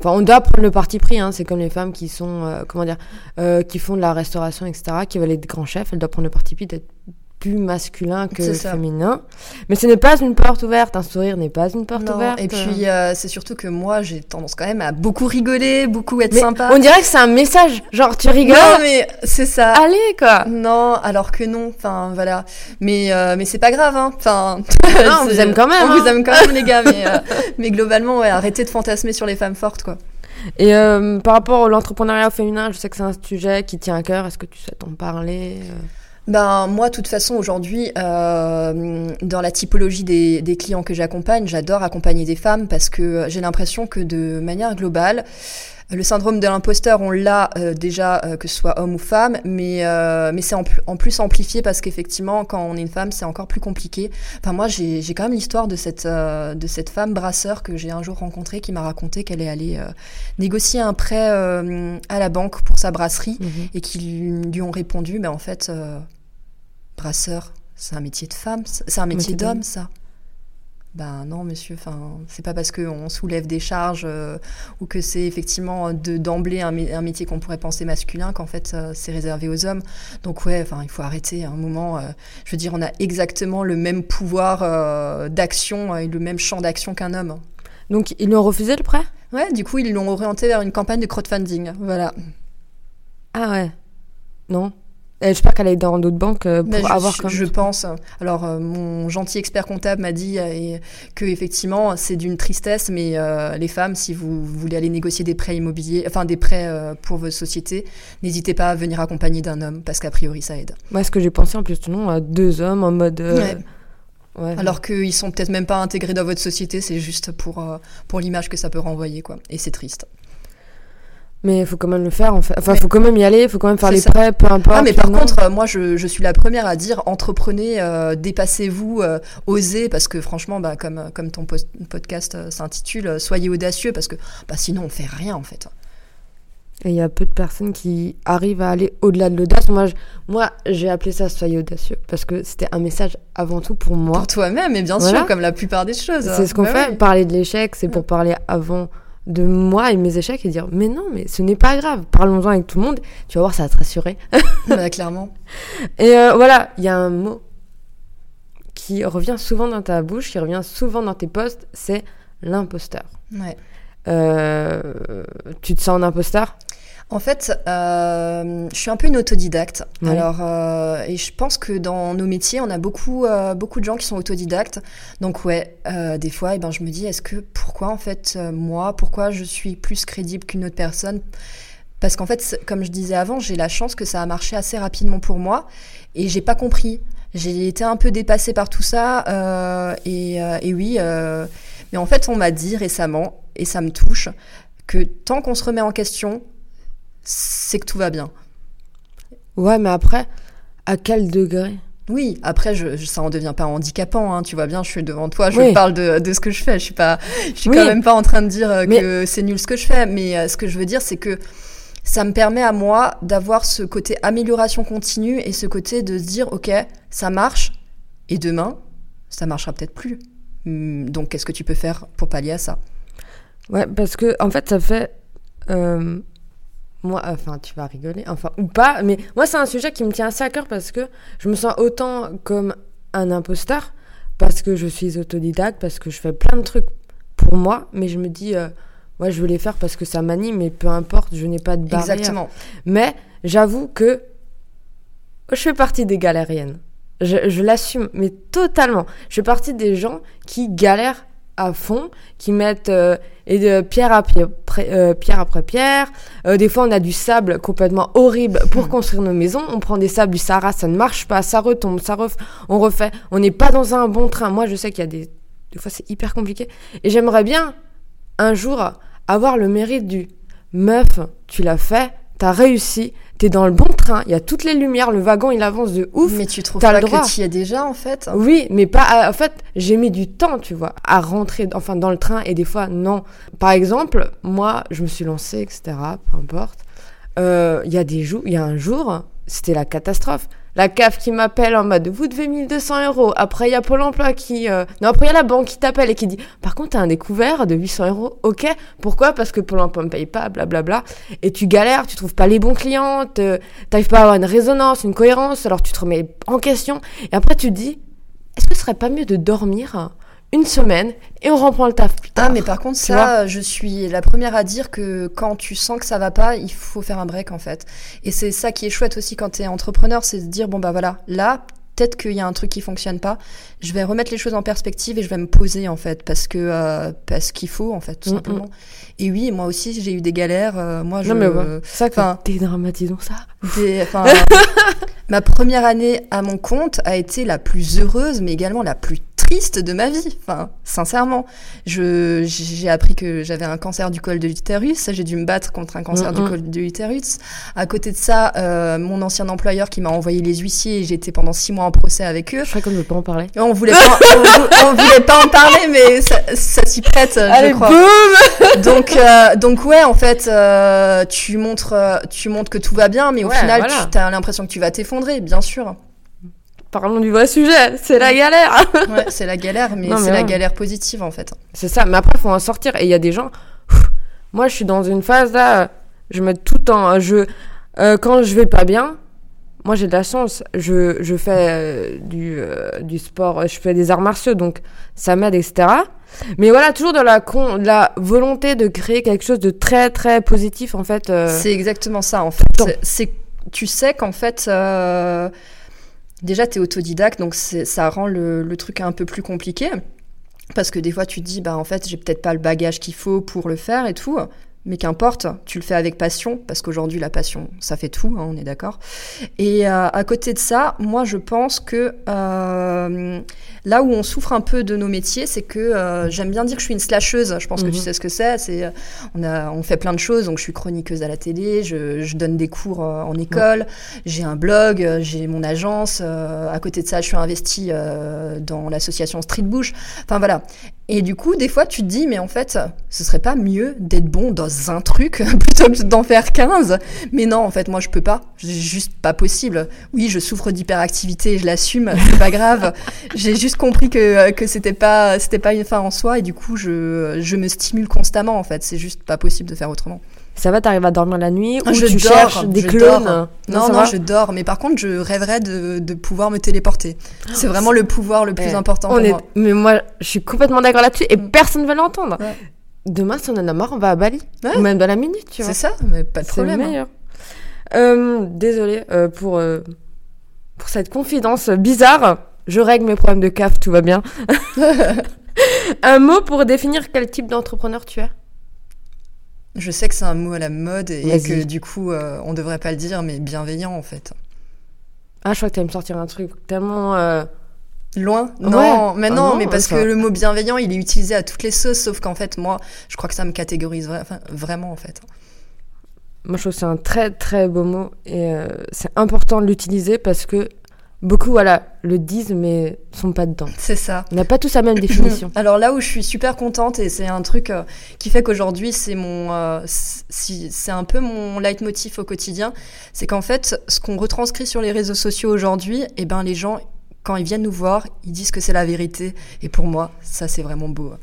Enfin, on doit prendre le parti pris. Hein. C'est comme les femmes qui sont, euh, comment dire, euh, qui font de la restauration, etc., qui veulent être grands chefs. Elles doivent prendre le parti pris d'être plus masculin que féminin. Mais ce n'est pas une porte ouverte. Un sourire n'est pas une porte ouverte. Et puis, euh, c'est surtout que moi, j'ai tendance quand même à beaucoup rigoler, beaucoup être sympa. On dirait que c'est un message. Genre, tu rigoles. Non, mais c'est ça. Allez, quoi. Non, alors que non. Enfin, voilà. Mais, euh, mais c'est pas grave, hein. Enfin. Non, on vous aime quand même. On vous hein. aime quand même, les gars. Mais, euh, mais globalement, ouais, arrêtez de fantasmer sur les femmes fortes, quoi. Et par rapport à l'entrepreneuriat féminin, je sais que c'est un sujet qui tient à cœur. Est-ce que tu souhaites en parler ben moi, de toute façon, aujourd'hui, euh, dans la typologie des, des clients que j'accompagne, j'adore accompagner des femmes parce que j'ai l'impression que de manière globale, le syndrome de l'imposteur, on l'a euh, déjà, euh, que ce soit homme ou femme, mais, euh, mais c'est en, en, plus amplifié parce qu'effectivement, quand on est une femme, c'est encore plus compliqué. Enfin, moi, j'ai quand même l'histoire de cette, de cette femme brasseur que j'ai un jour rencontrée qui m'a raconté qu'elle est allée négocier un prêt à la banque pour sa brasserie mhm. et qu'ils lui ont répondu, mais ben, en fait brasseur, c'est un métier de femme, c'est un métier d'homme, ça. Ben non, monsieur. Enfin, c'est pas parce qu'on soulève des charges euh, ou que c'est effectivement de d'emblée un, métier qu'on pourrait penser masculin qu'en fait euh, c'est réservé aux hommes. Donc ouais, enfin, il faut arrêter. À un moment, euh, je veux dire, on a exactement le même pouvoir d'action et le même champ d'action qu'un homme. Donc ils lui ont refusé le prêt? Ouais, du coup ils l'ont orienté vers une campagne de crowdfunding. Voilà. Ah ouais. Non? J'espère qu'elle est dans d'autres banques euh, pour je, avoir Je pense. Alors, euh, mon gentil expert comptable m'a dit euh, que effectivement, c'est d'une tristesse, mais les femmes, si vous, voulez aller négocier des prêts immobiliers, enfin des prêts pour votre société, n'hésitez pas à venir accompagner d'un homme, parce qu'a priori, ça aide. Moi, ce que j'ai pensé en plus, non, à deux hommes en mode. Ouais. Alors qu'ils sont peut-être même pas intégrés dans votre société, c'est juste pour, pour l'image que ça peut renvoyer, quoi. Et c'est triste. Mais il faut quand même le faire, en fait. Enfin, il faut quand même y aller, il faut quand même faire les prêts, peu importe. Ah, mais par contre, euh, moi, je, je, suis la première à dire entreprenez, euh, dépassez-vous, euh, osez, parce que franchement, bah, comme, comme ton podcast s'intitule, soyez audacieux, parce que bah, sinon, on fait rien, en fait. Et il y a peu de personnes qui arrivent à aller au-delà de l'audace. Moi, moi, j'ai appelé ça soyez audacieux parce que c'était un message avant tout pour moi. Pour toi-même, et bien sûr, comme la plupart des choses. C'est ce qu'on bah fait. Parler de l'échec, c'est pour parler avant de moi et mes échecs et dire mais non mais ce n'est pas grave. Parlons-en avec tout le monde. Tu vas voir ça va te rassurer. Bah, clairement. Et euh, voilà il y a un mot qui revient souvent dans ta bouche qui revient souvent dans tes posts c'est l'imposteur. Ouais. Euh, tu te sens un imposteur? En fait, euh, je suis un peu une autodidacte. Alors, euh, et je pense que dans nos métiers, on a beaucoup, euh, beaucoup de gens qui sont autodidactes. Donc, ouais, euh, des fois, eh ben, je me dis, est-ce que pourquoi en fait euh, moi, pourquoi je suis plus crédible qu'une autre personne? Parce qu'en fait, comme je disais avant, j'ai la chance que ça a marché assez rapidement pour moi, et j'ai pas compris. J'ai été un peu dépassée par tout ça, et, et, oui. mais en fait, on m'a dit récemment, et ça me touche, que tant qu'on se remet en question, c'est que tout va bien. Ouais, mais après, à quel degré? Oui, après, je, ça en devient pas handicapant, hein, tu vois bien, je suis devant toi, je parle de, de, ce que je fais, je suis pas, je suis quand même pas en train de dire euh, que c'est nul ce que je fais, mais euh, ce que je veux dire, c'est que ça me permet à moi d'avoir ce côté amélioration continue et ce côté de se dire, ok, ça marche, et demain, ça marchera peut-être plus. Hmm, donc, qu'est-ce que tu peux faire pour pallier à ça? Ouais, parce que en fait, ça fait euh, moi, enfin, tu vas rigoler, enfin, ou pas, mais moi, c'est un sujet qui me tient assez à cœur parce que je me sens autant comme un imposteur, parce que je suis autodidacte, parce que je fais plein de trucs pour moi, mais je me dis, euh, ouais, je veux les faire parce que ça m'anime, mais peu importe, je n'ai pas de barrière. Exactement. Mais j'avoue que je fais partie des galériennes. Je, je l'assume, mais totalement. Je fais partie des gens qui galèrent à fond, qui mettent euh, et de pierre, à pierre, euh, pierre après pierre. Euh, des fois, on a du sable complètement horrible pour hmm. construire nos maisons. On prend des sables du Sahara, ça ne marche pas, ça retombe, ça ref... on refait. On n'est pas dans un bon train. Moi, je sais qu'il y a des... Des fois, c'est hyper compliqué. Et j'aimerais bien, un jour, avoir le mérite du meuf, tu l'as fait, t'as réussi, t'es dans le bon train, il y a toutes les lumières, le wagon il avance de ouf. Mais tu trouves pas le droit. que tu y es déjà en fait? Oui, mais pas. En fait, j'ai mis du temps, tu vois, à rentrer, enfin dans le train et des fois non. Par exemple, moi, je me suis lancée, etc. Peu importe. Euh, il y a des jours, il y a un jour, c'était la catastrophe. La CAF qui m'appelle en mode vous devez 1200 euros. Après, il y a Pôle emploi qui. Euh, non, après, il y a la banque qui t'appelle et qui dit par contre, t'as un découvert de 800 euros. Ok. Pourquoi? Parce que Pôle emploi me paye pas, blablabla. Et tu galères, tu trouves pas les bons clients, t'arrives pas à avoir une résonance, une cohérence, alors tu te remets en question. Et après, tu te dis est-ce que ce serait pas mieux de dormir une semaine et on reprend le taf plus tard. Ah, mais par contre, ça, je suis la première à dire que quand tu sens que ça va pas, il faut faire un break en fait. Et c'est ça qui est chouette aussi quand tu es entrepreneur, c'est de dire bon bah voilà, là, peut-être qu'il y a un truc qui fonctionne pas, je vais remettre les choses en perspective et je vais me poser en fait parce que euh, parce qu'il faut en fait tout mm, mm. simplement. Et oui, moi aussi j'ai eu des galères. Euh, moi je. Non mais ça, enfin, dédramatisons ça. ma première année à mon compte a été la plus heureuse, mais également la plus triste de ma vie. Enfin, sincèrement, je j'ai appris que j'avais un cancer du col de l'utérus. J'ai dû me battre contre un cancer du col de l'utérus. À côté de ça, euh, mon ancien employeur qui m'a envoyé les huissiers, j'étais pendant six mois en procès avec eux. Je crois qu'on ne veut pas en parler. On voulait pas, on, voulait pas en parler, mais ça, ça s'y prête, Allez, je crois. Boum donc, euh, donc ouais, en fait, euh, tu montres, tu montres que tout va bien, mais au final, tu as l'impression que tu vas t'effondrer, bien sûr parlons du vrai sujet, c'est la galère. ouais, c'est la galère, mais, c'est la galère positive en fait. C'est ça, mais après il faut en sortir. Et il y a des gens. moi, je suis dans une phase là, je mets tout en. Je, euh, quand je vais pas bien, moi j'ai de la chance. Je, je fais euh, du, euh, du sport, je fais des arts martiaux, donc ça m'aide, etc. Mais voilà, toujours dans la, con, la volonté de créer quelque chose de très très positif en fait. C'est exactement ça en fait. C'est, tu sais qu'en fait déjà, tu es autodidacte, donc ça rend le, le, truc un peu plus compliqué. Parce que des fois, tu te dis, bah, en fait, j'ai peut-être pas le bagage qu'il faut pour le faire et tout. Mais qu'importe, tu le fais avec passion, parce qu'aujourd'hui, la passion, ça fait tout, hein, on est d'accord. Et euh, à côté de ça, moi, je pense que euh, là où on souffre un peu de nos métiers, c'est que euh, j'aime bien dire que je suis une slasheuse. Je pense que tu mhm. sais ce que c'est. C'est on, a, on fait plein de choses. Donc, je suis chroniqueuse à la télé, je, je donne des cours en école, j'ai un blog, j'ai mon agence. à côté de ça, je suis investie dans l'association Street Bush. Enfin, voilà. Et du coup, des fois, tu te dis, mais en fait, ce serait pas mieux d'être bon dans un truc plutôt que d'en faire 15 Mais non, en fait, moi, je peux pas. C'est juste pas possible. Oui, je souffre d'hyperactivité, je l'assume, c'est pas grave. J'ai juste compris que, que c'était pas, c'était pas une fin en soi et du coup, je, je me stimule constamment, en fait. C'est juste pas possible de faire autrement. Ça va, t'arrives à dormir la nuit ou je tu cherches des clones? Non, non, je dors. Mais par contre, je rêverais de, de pouvoir me téléporter. C'est vraiment le pouvoir le plus important pour moi. Mais moi, je suis complètement d'accord là-dessus et mm. personne ne va l'entendre. Demain, si on en a marre, on va à Bali. Ou même dans la minute, tu vois. C'est ça, mais pas de problème. C'est hein. meilleur. Euh, désolée euh, pour, euh, pour cette confidence bizarre. Je règle mes problèmes de CAF, tout va bien. Un mot pour définir quel type d'entrepreneur tu es? Je sais que c'est un mot à la mode et que du coup, euh, on devrait pas le dire, mais bienveillant en fait. Ah, je crois que tu vas me sortir un truc tellement. Euh, Loin? Non, mais ah non, mais parce que le mot bienveillant, il est utilisé à toutes les sauces, sauf qu'en fait, moi, je crois que ça me catégorise vraiment en fait. Moi, je trouve que c'est un très très beau mot et euh, c'est important de l'utiliser parce que Beaucoup, voilà, le disent, mais sont pas dedans. C'est ça. On n'a pas tous la même définition. Alors là où je suis super contente, et c'est un truc euh, qui fait qu'aujourd'hui, c'est mon, euh, c'est un peu mon leitmotiv au quotidien, c'est qu'en fait, ce qu'on retranscrit sur les réseaux sociaux aujourd'hui, eh ben, les gens, quand ils viennent nous voir, ils disent que c'est la vérité. Et pour moi, ça, c'est vraiment beau.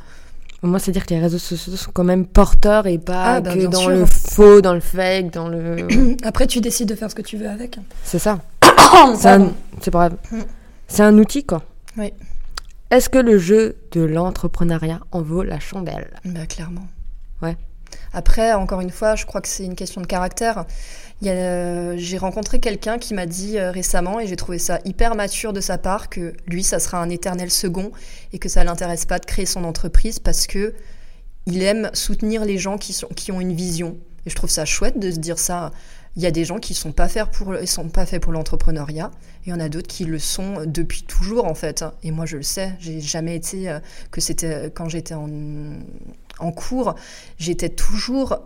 Moi, c'est dire que les réseaux sociaux sont quand même porteurs et pas ah, bah, que dans le faux, dans le fake, dans le. Après, tu décides de faire ce que tu veux avec. C'est ça. c'est pas grave. Mm. C'est un outil, quoi. Oui. Est-ce que le jeu de l'entrepreneuriat en vaut la chandelle? Bah, clairement. Ouais. Après, encore une fois, je crois que c'est une question de caractère. Euh, j'ai rencontré quelqu'un qui m'a dit euh, récemment, et j'ai trouvé ça hyper mature de sa part, que lui, ça sera un éternel second et que ça l'intéresse pas de créer son entreprise parce que il aime soutenir les gens qui, sont, qui ont une vision. Et je trouve ça chouette de se dire ça. Il y a des gens qui sont pas faits pour sont pas faits pour l'entrepreneuriat, et il y en a d'autres qui le sont depuis toujours en fait. Et moi je le sais, j'ai jamais été euh, que c'était quand j'étais en, en cours, j'étais toujours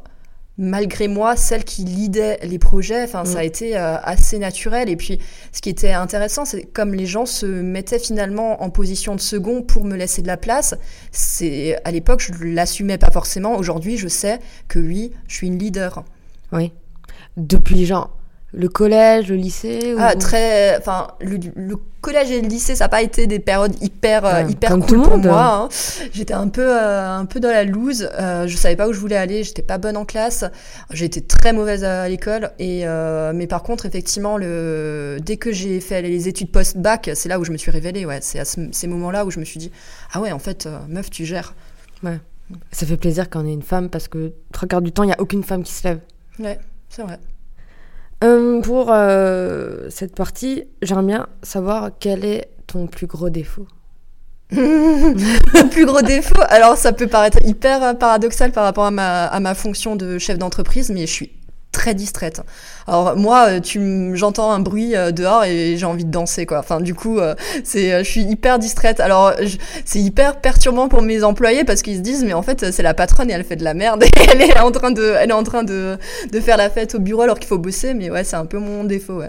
malgré moi, celle qui lidait les projets. Enfin, ça a mm. été euh, assez naturel. Et puis, ce qui était intéressant, c'est comme les gens se mettaient finalement en position de second pour me laisser de la place. C'est à l'époque, je l'assumais pas forcément. Aujourd'hui, je sais que oui, je suis une leader. Oui depuis genre le collège, le lycée Ah, très. Enfin, le, collège et le lycée, ça n'a pas été des périodes hyper, euh, hyper cool pour moi. Hein. J'étais un peu, euh, un peu dans la loose. Euh, je savais pas où je voulais aller. J'étais pas bonne en classe. Été très mauvaise à l'école. Et euh, mais par contre, effectivement, le dès que j'ai fait les études post-bac, c'est là où je me suis révélée. Ouais, c'est à ces moments-là où je me suis dit, ah ouais, en fait, meuf, tu gères. Ouais. Ça fait plaisir quand on est une femme parce que trois quarts du temps, il n'y a aucune femme qui se lève. Ouais, c'est vrai. Euh, pour euh, cette partie, j'aimerais bien savoir quel est ton plus gros défaut. Plus gros défaut, alors ça peut paraître hyper paradoxal par rapport à ma, à ma fonction de chef d'entreprise, mais je suis très distraite. Alors moi, euh, tu j'entends un bruit euh, dehors et j'ai envie de danser quoi. Enfin du coup, euh, c'est je suis hyper distraite. Alors c'est hyper perturbant pour mes employés parce qu'ils se disent mais en fait c'est la patronne et elle fait de la merde et elle est en train de elle est en train de de faire la fête au bureau alors qu'il faut bosser. Mais ouais, c'est un peu mon défaut.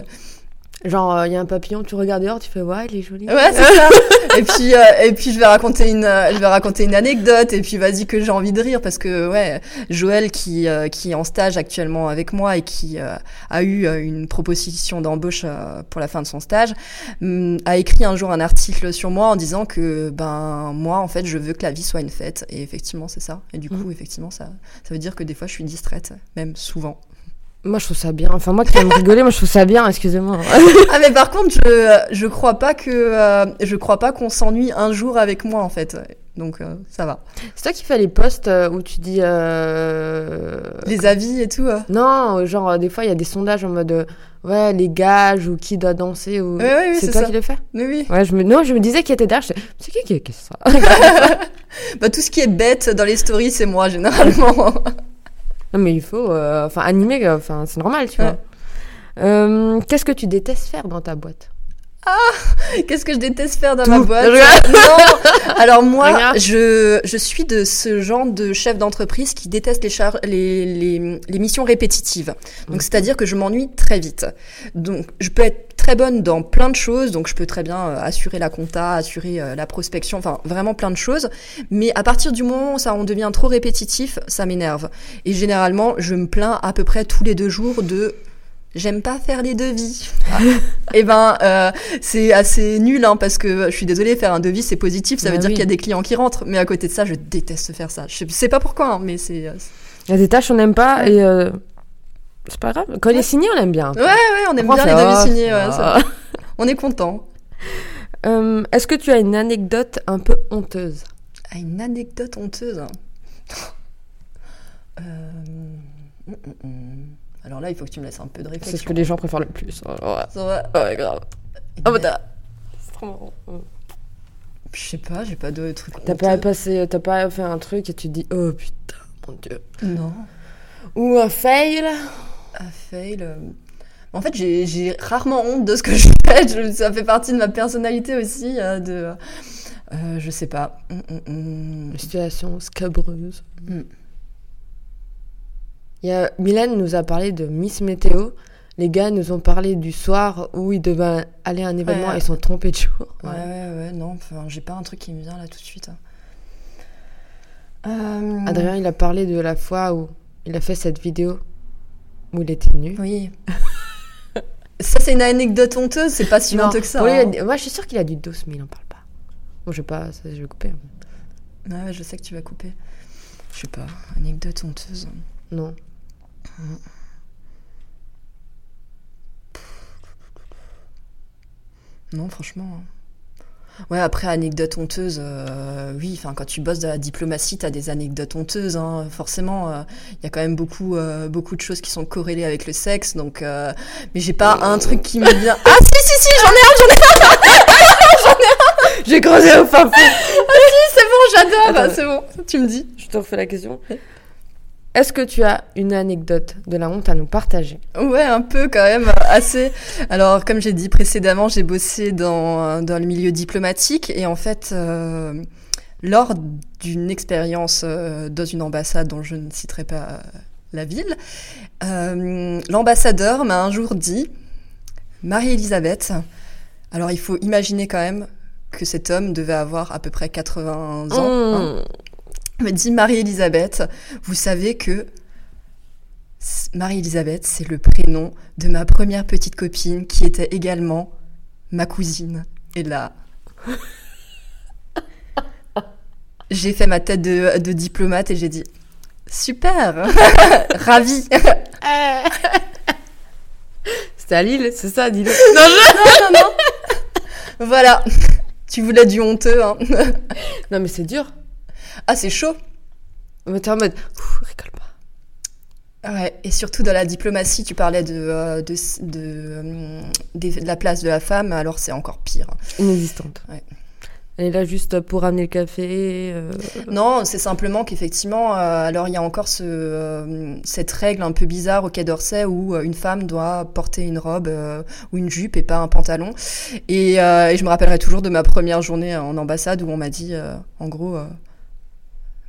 Genre, il euh, y a un papillon, tu regardes dehors, tu fais ouais, il est joli. Ouais, c'est ça. et puis, euh, et puis je vais raconter une, je vais raconter une anecdote. Et puis vas-y que j'ai envie de rire parce que ouais, Joël qui euh, qui est en stage actuellement avec moi et qui a eu une proposition d'embauche pour la fin de son stage, mm, a écrit un jour un article sur moi en disant que ben moi en fait je veux que la vie soit une fête. Et effectivement c'est ça. Et du coup mmh. effectivement ça ça veut dire que des fois je suis distraite, même souvent. Moi, je trouve ça bien. Enfin, moi qui aime rigoler, moi, je trouve ça bien, excusez-moi. ah, mais par contre, je, je crois pas que, euh, je crois pas qu'on s'ennuie un jour avec moi, en fait. Donc, euh, ça va. C'est toi qui fais les posts euh, où tu dis. Les avis et tout Non, genre, des fois, il y a des sondages en mode. Ouais, les gages ou qui doit danser. Ou... Oui, oui, c'est toi qui les fais? Oui, oui. Ouais, je me... Non, je me disais qui était derrière. C'est qui qui est ça? Bah, Tout ce qui est bête dans les stories, c'est moi, généralement. Non, mais il faut. Euh, enfin, animer, euh, enfin, c'est normal, tu vois. Euh, qu'est-ce que tu détestes faire dans ta boîte? Ah, qu'est-ce que je déteste faire dans ma boîte Non. Alors moi, je, je suis de ce genre de chef d'entreprise qui déteste les, les, les, les, missions répétitives. Donc c'est-à-dire que je m'ennuie très vite. Donc je peux être très bonne dans plein de choses. Donc je peux très bien assurer la compta, assurer la prospection, enfin vraiment plein de choses. Mais à partir du moment où ça on devient trop répétitif, ça m'énerve. Et généralement, je me plains à peu près tous les deux jours de J'aime pas faire les devis. et eh ben, euh, c'est assez nul, hein, parce que je suis désolée, faire un devis, c'est positif, ça veut bah dire qu'il y a des clients qui rentrent. Mais à côté de ça, je déteste faire ça. Je sais pas pourquoi, hein, mais c'est. Euh, il y a des tâches on n'aime pas et euh, c'est pas grave. Quand il est signé, on aime bien. Ouais, ouais, on aime bien les devis signés. Ouais, ça... on est content. Est-ce que tu as une anecdote un peu honteuse? Ah, Une anecdote honteuse. euh... Mm, mm, mm. Alors là, il faut que tu me laisses un peu de réflexion. C'est ce que les gens préfèrent le plus. Oh, ouais. ouais, grave. Oh, bah, vraiment... Je sais pas, j'ai pas de trucs. T'as pas passé, t'as pas fait un truc et tu te dis oh putain, mon dieu. Non. Ou un fail. Un fail. Euh, en fait, j'ai rarement honte de ce que je fais. ça fait partie de ma personnalité aussi. Euh, de, euh, je sais pas. Mm, mm, mm. Situation scabreuse. Il y a, Mylène nous a parlé de Miss Météo. Les gars nous ont parlé du soir où ils devaient aller à un événement et ils sont trompés de jour. Ouais, ouais, ouais, non, enfin, j'ai pas un truc qui me vient là tout de suite. Hein. Euh, Adrien, il a parlé de la fois où il a fait cette vidéo où il était nu. Oui. ça, c'est une anecdote honteuse, c'est pas si honteux que ça. Hein. Moi, je suis sûre qu'il a du dos, mais il en parle pas. Bon, je vais pas, je vais couper. Ouais, je sais que tu vas couper. Je sais pas, anecdote honteuse. Non. Non, franchement. Hein. Ouais, après, anecdote honteuse, euh, oui, enfin, quand tu bosses de la diplomatie, t'as des anecdotes honteuses, hein. forcément. Il euh, y a quand même beaucoup, euh, beaucoup de choses qui sont corrélées avec le sexe, donc. mais j'ai pas un truc qui me vient. Ah, si, si, si, j'en ai un, j'en ai un J'en ai un J'ai creusé au fin fond Ah, si, c'est bon, j'adore C'est bon, tu me dis. Je te refais la question. Est-ce que tu as une anecdote de la honte à nous partager? Ouais, un peu quand même, assez. Alors, comme j'ai dit précédemment, j'ai bossé dans, dans le milieu diplomatique et en fait, euh, lors d'une expérience euh, dans une ambassade dont je ne citerai pas la ville, euh, l'ambassadeur m'a un jour dit, Marie-Elisabeth, alors il faut imaginer quand même que cet homme devait avoir à peu près 80 ans. Hein. Me dit Marie-Elisabeth, vous savez que Marie-Elisabeth, c'est le prénom de ma première petite copine qui était également ma cousine. Et là, j'ai fait ma tête de, diplomate et j'ai dit super, ravi. C'était à Lille, c'est ça, dis-le. Non, non, non, Voilà. Tu voulais du honteux, hein. non, mais c'est dur. Ah, c'est chaud. Mais t'es en mode, rigole pas. Ouais, et surtout dans la diplomatie, tu parlais de, euh, de, euh, de, la place de la femme, alors c'est encore pire. Inexistante. Ouais. Elle est là juste pour ramener le café euh, Non, c'est simplement qu'effectivement, alors il y a encore ce, cette règle un peu bizarre au Quai d'Orsay où une femme doit porter une robe ou une jupe et pas un pantalon. Et, et, je me rappellerai toujours de ma première journée en ambassade où on m'a dit, en gros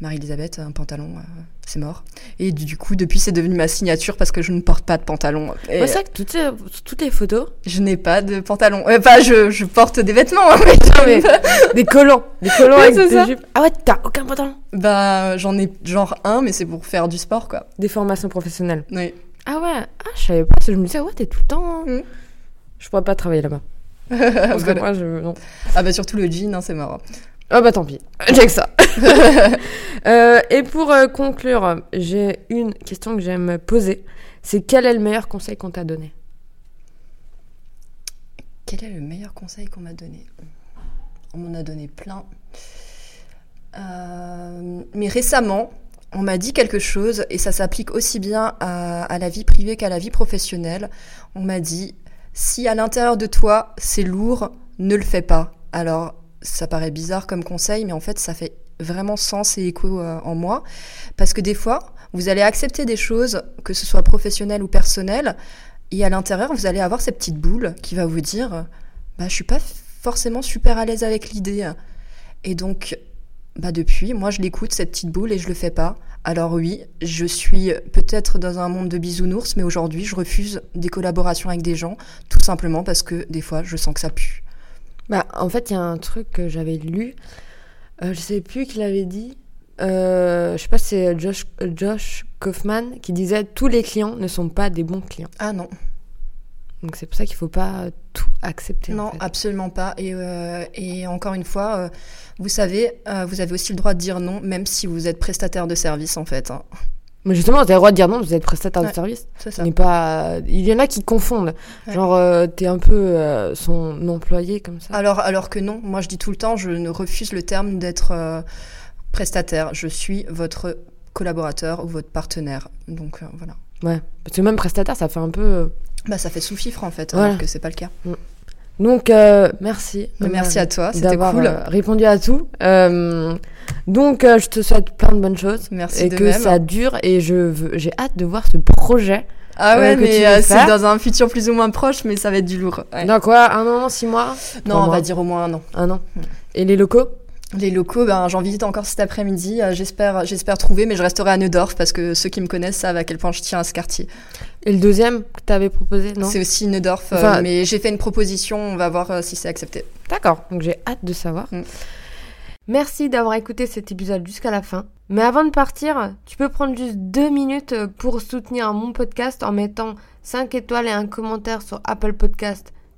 Marie-Elisabeth, un pantalon, euh, c'est mort. Et du coup, depuis, c'est devenu ma signature parce que je ne porte pas de pantalon. C'est ça que toutes, toutes les photos. Je n'ai pas de pantalon. Euh, enfin, je, je, porte des vêtements. Hein, mais des collants. Des collants avec des jupes. Ah ouais, t'as aucun pantalon Bah, j'en ai genre un, mais c'est pour faire du sport, quoi. Des formations professionnelles. Oui. Ah ouais, ah, je savais pas. Je me disais, ouais, t'es tout le temps. Hein. Mm. Je pourrais pas travailler là-bas. parce que moi, je. Non. Ah bah, surtout le jean, hein, c'est mort. Ah bah tant pis, j'ai que ça. Euh, et pour euh, conclure, j'ai une question que j'aime poser. C'est quel est le meilleur conseil qu'on t'a donné? Quel est le meilleur conseil qu'on m'a donné? On m'en a donné plein. Euh, mais récemment, on m'a dit quelque chose, et ça s'applique aussi bien à, à la vie privée qu'à la vie professionnelle. On m'a dit, si à l'intérieur de toi c'est lourd, ne le fais pas. Alors ça paraît bizarre comme conseil, mais en fait, ça fait vraiment sens et écho euh, en moi. Parce que des fois, vous allez accepter des choses, que ce soit professionnel ou personnel, et à l'intérieur, vous allez avoir cette petite boule qui va vous dire bah, Je suis pas forcément super à l'aise avec l'idée. Et donc, bah depuis, moi, je l'écoute, cette petite boule, et je le fais pas. Alors oui, je suis peut-être dans un monde de bisounours, mais aujourd'hui, je refuse des collaborations avec des gens, tout simplement parce que des fois, je sens que ça pue. Bah, en fait, il y a un truc que j'avais lu. Euh, je sais plus qui l'avait dit. Euh, je sais pas si c'est Josh, Josh Kaufman qui disait tous les clients ne sont pas des bons clients. Ah non. Donc c'est pour ça qu'il faut pas tout accepter. Non, absolument pas. Et, euh, et, encore une fois, euh, vous savez, vous avez aussi le droit de dire non, même si vous êtes prestataire de service en fait. Hein. Mais justement, vous avez le droit de dire non, vous êtes prestataire de service. C'est ça. pas... Il y en a qui confondent. Genre, euh, t'es un peu euh, son employé comme ça. Alors, alors que non, moi je dis tout le temps, je ne refuse le terme d'être euh, prestataire. Je suis votre collaborateur ou votre partenaire. Donc voilà. Ouais, parce que même prestataire, ça fait un peu. Bah, ça fait sous-fifre en fait, alors que c'est pas le cas. Mm. Donc, euh, merci. Merci à toi, c'était cool. Euh, répondu à tout. Euh, donc, je te souhaite plein de bonnes choses. Merci Et que ça dure. Et je j'ai hâte de voir ce projet. Ah ouais, mais c'est dans un futur plus ou moins proche, mais ça va être du lourd. Dans quoi? Un an, six mois? Non, on va dire au moins un an. Un an. Et les locaux? Les locaux, ben, j'en visite encore cet après-midi. j'espère, j'espère trouver, mais je resterai à Neudorf parce que ceux qui me connaissent savent à quel point je tiens à ce quartier. Et le deuxième que tu avais proposé, non C'est aussi Neudorf, euh, mais j'ai fait une proposition, on va voir euh, si c'est accepté. D'accord, donc j'ai hâte de savoir. Mm. Merci d'avoir écouté cet épisode jusqu'à la fin. Mais avant de partir, tu peux prendre juste deux minutes pour soutenir mon podcast en mettant 5 étoiles et un commentaire sur Apple Podcast